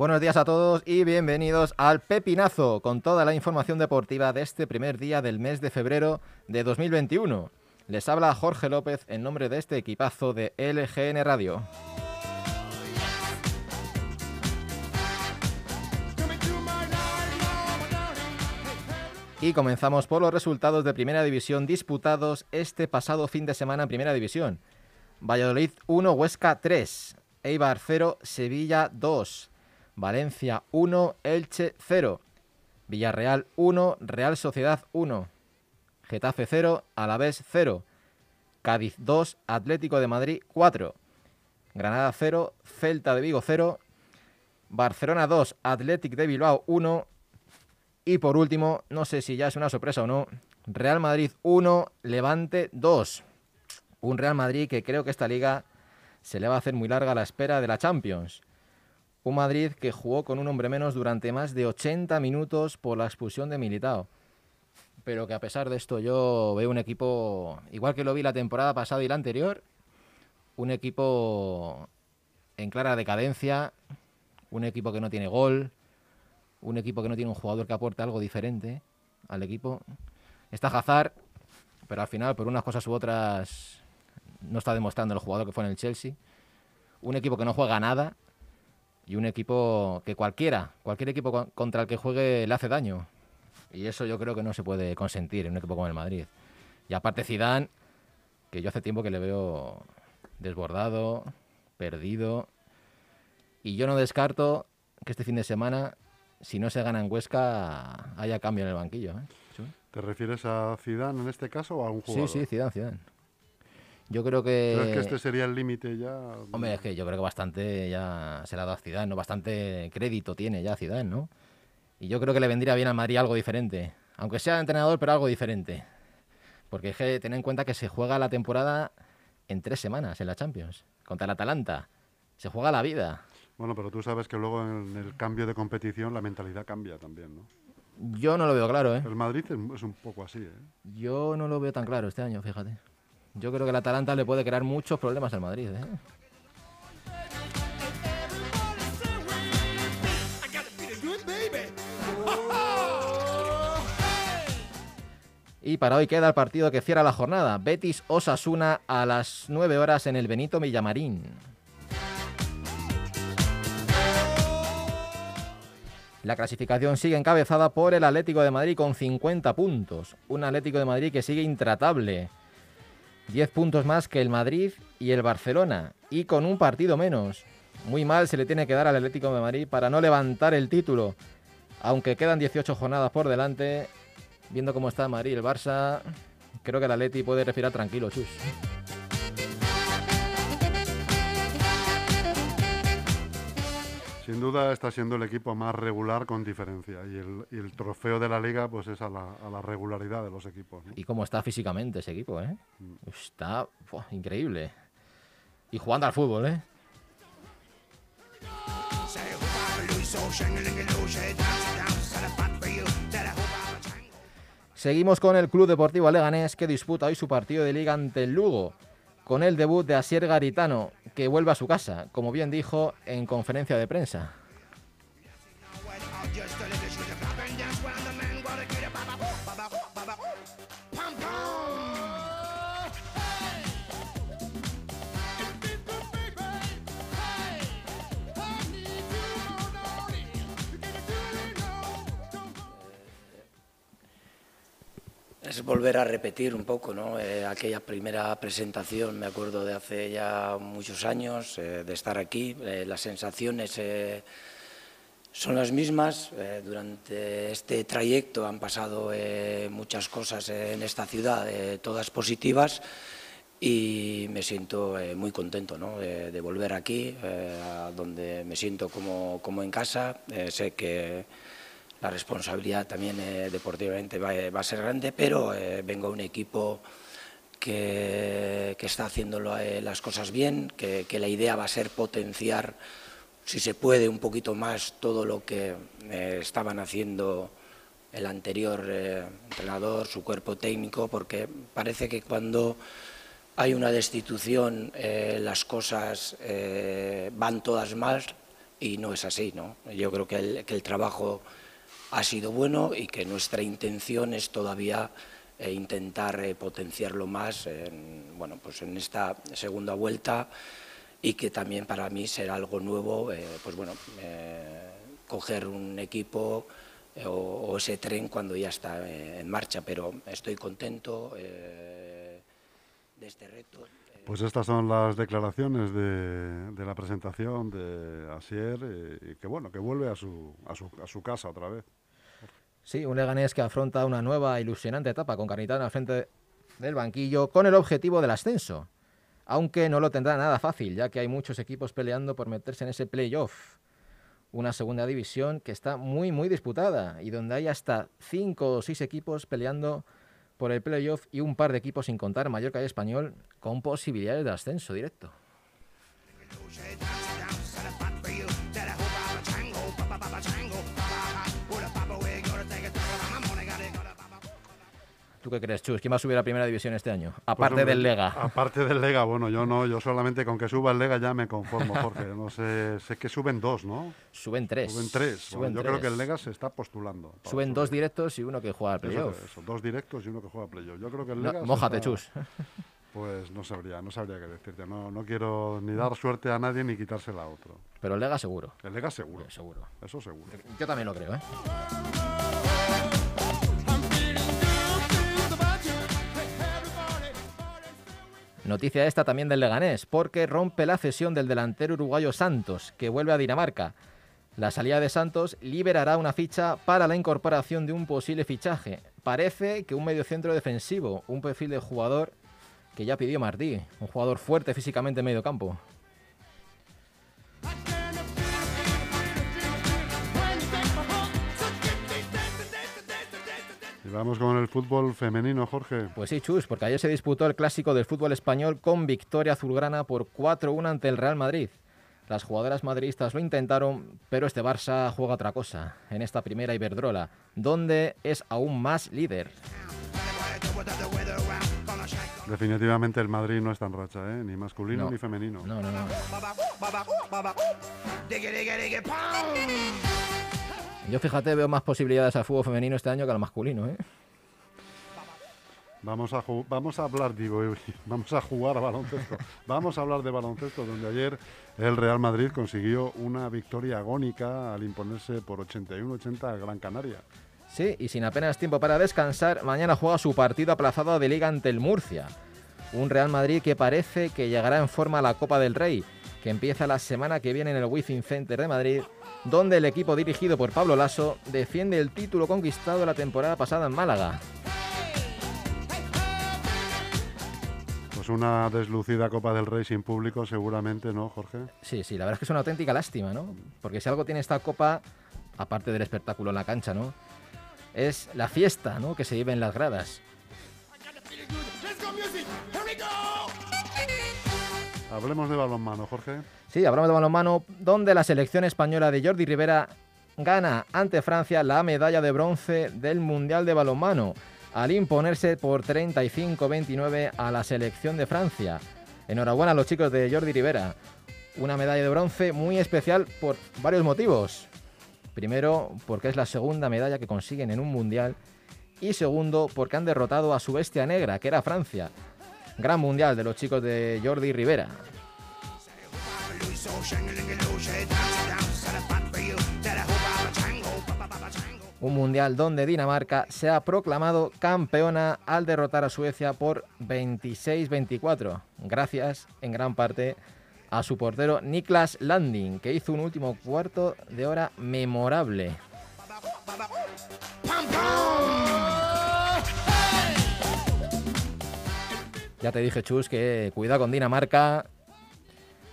Buenos días a todos y bienvenidos al Pepinazo con toda la información deportiva de este primer día del mes de febrero de 2021. Les habla Jorge López en nombre de este equipazo de LGN Radio. Y comenzamos por los resultados de Primera División disputados este pasado fin de semana en Primera División. Valladolid 1, Huesca 3, Eibar 0, Sevilla 2, Valencia 1, Elche 0, Villarreal 1, Real Sociedad 1, Getafe 0, Alavés 0, Cádiz 2, Atlético de Madrid 4, Granada 0, Celta de Vigo 0, Barcelona 2, Atlético de Bilbao 1 y por último, no sé si ya es una sorpresa o no, Real Madrid 1, Levante 2. Un Real Madrid que creo que esta liga se le va a hacer muy larga a la espera de la Champions. Un Madrid que jugó con un hombre menos durante más de 80 minutos por la expulsión de Militao. Pero que a pesar de esto yo veo un equipo, igual que lo vi la temporada pasada y la anterior, un equipo en clara decadencia, un equipo que no tiene gol, un equipo que no tiene un jugador que aporte algo diferente al equipo. Está Hazard, pero al final, por unas cosas u otras, no está demostrando el jugador que fue en el Chelsea. Un equipo que no juega nada y un equipo que cualquiera, cualquier equipo contra el que juegue le hace daño. Y eso yo creo que no se puede consentir en un equipo como el Madrid. Y aparte Zidane, que yo hace tiempo que le veo desbordado, perdido. Y yo no descarto que este fin de semana si no se gana en Huesca, haya cambio en el banquillo. ¿eh? ¿Te refieres a Zidane en este caso o a un jugador? Sí, sí, Zidane, Zidane. Yo creo que... ¿Crees que este sería el límite ya? Hombre, es que yo creo que bastante ya se le ha dado a Zidane, ¿no? Bastante crédito tiene ya Zidane, ¿no? Y yo creo que le vendría bien a Madrid algo diferente. Aunque sea entrenador, pero algo diferente. Porque es que ten en cuenta que se juega la temporada en tres semanas en la Champions. Contra el Atalanta. Se juega la vida. Bueno, pero tú sabes que luego en el cambio de competición la mentalidad cambia también, ¿no? Yo no lo veo claro, ¿eh? El Madrid es un poco así, ¿eh? Yo no lo veo tan claro este año, fíjate. Yo creo que el Atalanta le puede crear muchos problemas al Madrid, ¿eh? Y para hoy queda el partido que cierra la jornada. Betis Osasuna a las 9 horas en el Benito Villamarín. La clasificación sigue encabezada por el Atlético de Madrid con 50 puntos. Un Atlético de Madrid que sigue intratable. 10 puntos más que el Madrid y el Barcelona. Y con un partido menos. Muy mal se le tiene que dar al Atlético de Madrid para no levantar el título. Aunque quedan 18 jornadas por delante. Viendo cómo está Madrid el Barça, creo que el Atleti puede respirar tranquilo, chus. Sin duda está siendo el equipo más regular con diferencia y el, trofeo de la liga pues es a la, regularidad de los equipos. Y cómo está físicamente ese equipo, ¿eh? Mm. Está increíble. Y jugando al fútbol, ¿eh? Seguimos con el Club Deportivo Leganés que disputa hoy su partido de liga ante el Lugo con el debut de Asier Garitano, que vuelve a su casa, como bien dijo en conferencia de prensa. Es volver a repetir un poco ¿no? Eh, aquella primera presentación, me acuerdo de hace ya muchos años, eh, de estar aquí. Eh, las sensaciones son las mismas. durante este trayecto han pasado muchas cosas en esta ciudad, todas positivas, y me siento muy contento ¿no? de, volver aquí, donde me siento como, como en casa. sé que la responsabilidad también eh, deportivamente va, a ser grande, pero eh, vengo a un equipo que, está haciendo eh, las cosas bien, que, la idea va a ser potenciar, si se puede, un poquito más todo lo que estaban haciendo el anterior entrenador, su cuerpo técnico, porque parece que cuando hay una destitución las cosas van todas mal y no es así. ¿no? Yo creo que que el trabajo ha sido bueno y que nuestra intención es todavía eh, intentar eh, potenciarlo más en, bueno, pues en esta segunda vuelta y que también para mí será algo nuevo, eh, pues bueno, coger un equipo o, ese tren cuando ya está en marcha, pero estoy contento de este reto. Pues estas son las declaraciones de, la presentación de Asier, y que bueno, que vuelve a su, a su, a su casa otra vez. Sí, un Leganés que afronta una nueva ilusionante etapa con Carnitana al frente del banquillo con el objetivo del ascenso. Aunque no lo tendrá nada fácil, ya que hay muchos equipos peleando por meterse en ese playoff. Una segunda división que está muy, muy disputada y donde hay hasta cinco o seis equipos peleando por el playoff y un par de equipos sin contar Mallorca y Español con posibilidades de ascenso directo. ¿Tú qué crees, Chus? ¿Quién va a subir a primera división este año? Pues aparte del Lega. Aparte del Lega, bueno, yo no, yo solamente con que suba el Lega ya me conformo, Jorge. No sé, sé que suben dos, ¿no? Suben tres. Suben tres. yo creo que el Lega se está postulando. Suben dos directos y uno que juega al playoff. dos directos y uno que juega al playoff. Yo creo que el Lega. mójate, Chus. Pues no sabría, no sabría qué decirte. No, no quiero ni dar suerte a nadie ni quitársela a otro. Pero el Lega seguro. El Lega seguro. seguro. Eso seguro. Yo también lo creo, ¿eh? Noticia esta también del Leganés, porque rompe la cesión del delantero uruguayo Santos, que vuelve a Dinamarca. La salida de Santos liberará una ficha para la incorporación de un posible fichaje. Parece que un mediocentro defensivo, un perfil de jugador que ya pidió Martí, un jugador fuerte físicamente en medio campo. Vamos con el fútbol femenino, Jorge. Pues sí, Chus, porque ayer se disputó el clásico del fútbol español con victoria azulgrana por 4-1 ante el Real Madrid. Las jugadoras madridistas lo intentaron, pero este Barça juega otra cosa en esta primera Iberdrola, donde es aún más líder. Definitivamente el Madrid no está en racha, ¿eh? ni masculino ni femenino. No, no, no. Yo fíjate, veo más posibilidades al fútbol femenino este año que al masculino. ¿eh? Vamos a, vamos a hablar, digo, vamos a jugar a baloncesto. vamos a hablar de baloncesto, donde ayer el Real Madrid consiguió una victoria agónica al imponerse por 81-80 a Gran Canaria. Sí, y sin apenas tiempo para descansar, mañana juega su partido aplazado de liga ante el Murcia. Un Real Madrid que parece que llegará en forma a la Copa del Rey, que empieza la semana que viene en el Wizzing Center de Madrid donde el equipo dirigido por Pablo Lasso defiende el título conquistado la temporada pasada en Málaga. Pues una deslucida Copa del Rey sin público seguramente, ¿no, Jorge? Sí, sí, la verdad es que es una auténtica lástima, ¿no? Porque si algo tiene esta Copa, aparte del espectáculo en la cancha, ¿no? Es la fiesta, ¿no? Que se vive en las gradas. Hablemos de balonmano, Jorge. Sí, hablamos de balonmano, donde la selección española de Jordi Rivera gana ante Francia la medalla de bronce del Mundial de Balonmano, al imponerse por 35-29 a la selección de Francia. Enhorabuena a los chicos de Jordi Rivera. Una medalla de bronce muy especial por varios motivos. Primero, porque es la segunda medalla que consiguen en un mundial. Y segundo, porque han derrotado a su bestia negra, que era Francia. Gran mundial de los chicos de Jordi Rivera. Un mundial donde Dinamarca se ha proclamado campeona al derrotar a Suecia por 26-24, gracias en gran parte a su portero Niklas Landing, que hizo un último cuarto de hora memorable. Ya te dije, Chus, que cuida con Dinamarca,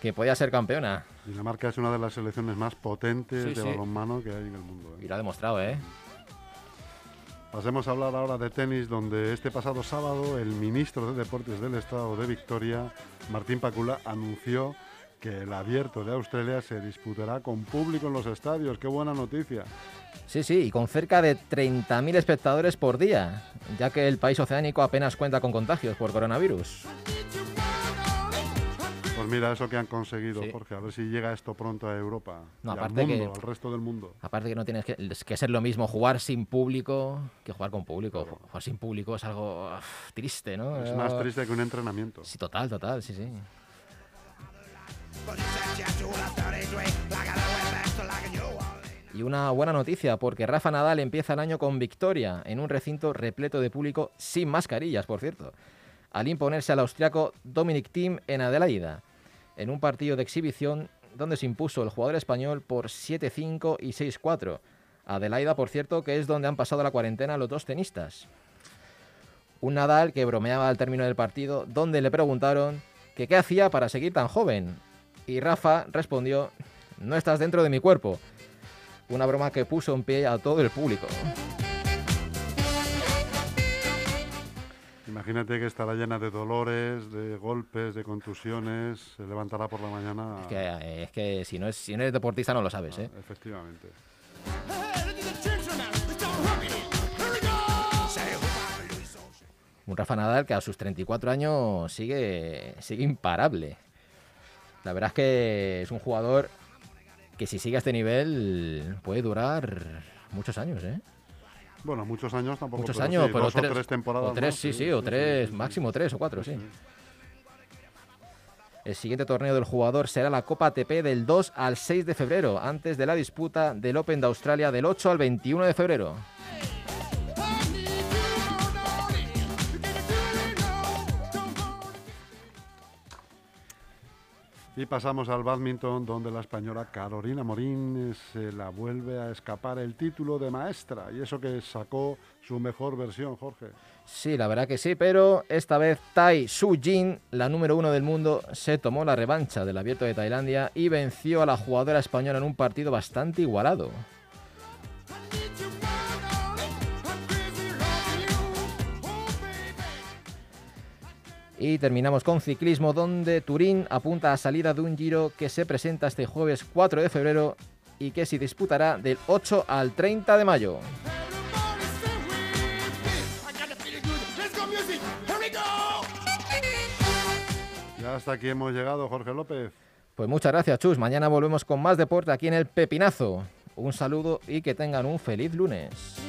que podía ser campeona. Dinamarca es una de las selecciones más potentes de balonmano que hay en el mundo. ¿eh? Y lo ha demostrado, ¿eh? Pasemos a hablar ahora de tenis, donde este pasado sábado el ministro de Deportes del Estado de Victoria, Martín Pacula, anunció que el abierto de Australia se disputará con público en los estadios. ¡Qué buena noticia! Sí, sí, y con cerca de 30.000 espectadores por día, ya que el país oceánico apenas cuenta con contagios por coronavirus. Pues mira, eso que han conseguido, Sí. Jorge, a ver si llega esto pronto a Europa No, y al aparte mundo, que- al resto del mundo. Aparte que no tienes que, ser lo mismo jugar sin público que jugar con público. Claro. Jugar sin público es algo triste, ¿no? Es más triste que un entrenamiento. Sí, total, total, sí, sí. Y una buena noticia, porque Rafa Nadal empieza el año con victoria en un recinto repleto de público sin mascarillas, por cierto, al imponerse al austriaco Dominic Thiem en Adelaida, en un partido de exhibición donde se impuso el jugador español por 7-5 y 6-4. Adelaida, por cierto, que es donde han pasado la cuarentena los dos tenistas. Un Nadal que bromeaba al término del partido, donde le preguntaron que qué hacía para seguir tan joven. Y Rafa respondió, no estás dentro de mi cuerpo. Una broma que puso en pie a todo el público. Imagínate que estará llena de dolores, de golpes, de contusiones, se levantará por la mañana. Es que, es que si, no es, si no eres deportista no lo sabes, ¿eh? Ah, Efectivamente. Un Rafa Nadal que a sus 34 años sigue, sigue imparable. La verdad es que es un jugador que si sigue a este nivel puede durar muchos años, ¿eh? Bueno, muchos años tampoco. Muchos pero años, sí, pero dos tres, o tres temporadas. o tres, más, sí, sí, o tres, sí, máximo tres o cuatro, sí. Sí. El siguiente torneo del jugador será la Copa ATP del 2 al 6 de febrero, antes de la disputa del Open de Australia del 8 al 21 de febrero. Y pasamos al badminton, donde la española Carolina Morín eh, se la vuelve a escapar el título de maestra. Y eso que sacó su mejor versión, Jorge. Sí, la verdad que sí, pero esta vez Tai Su Jin, la número uno del mundo, se tomó la revancha del abierto de Tailandia y venció a la jugadora española en un partido bastante igualado. Y terminamos con ciclismo, donde Turín apunta a salida de un giro que se presenta este jueves 4 de febrero y que se disputará del 8 al 30 de mayo. Ya hasta aquí hemos llegado, Jorge López. Pues muchas gracias, Chus. Mañana volvemos con más deporte aquí en el Pepinazo. Un saludo y que tengan un feliz lunes.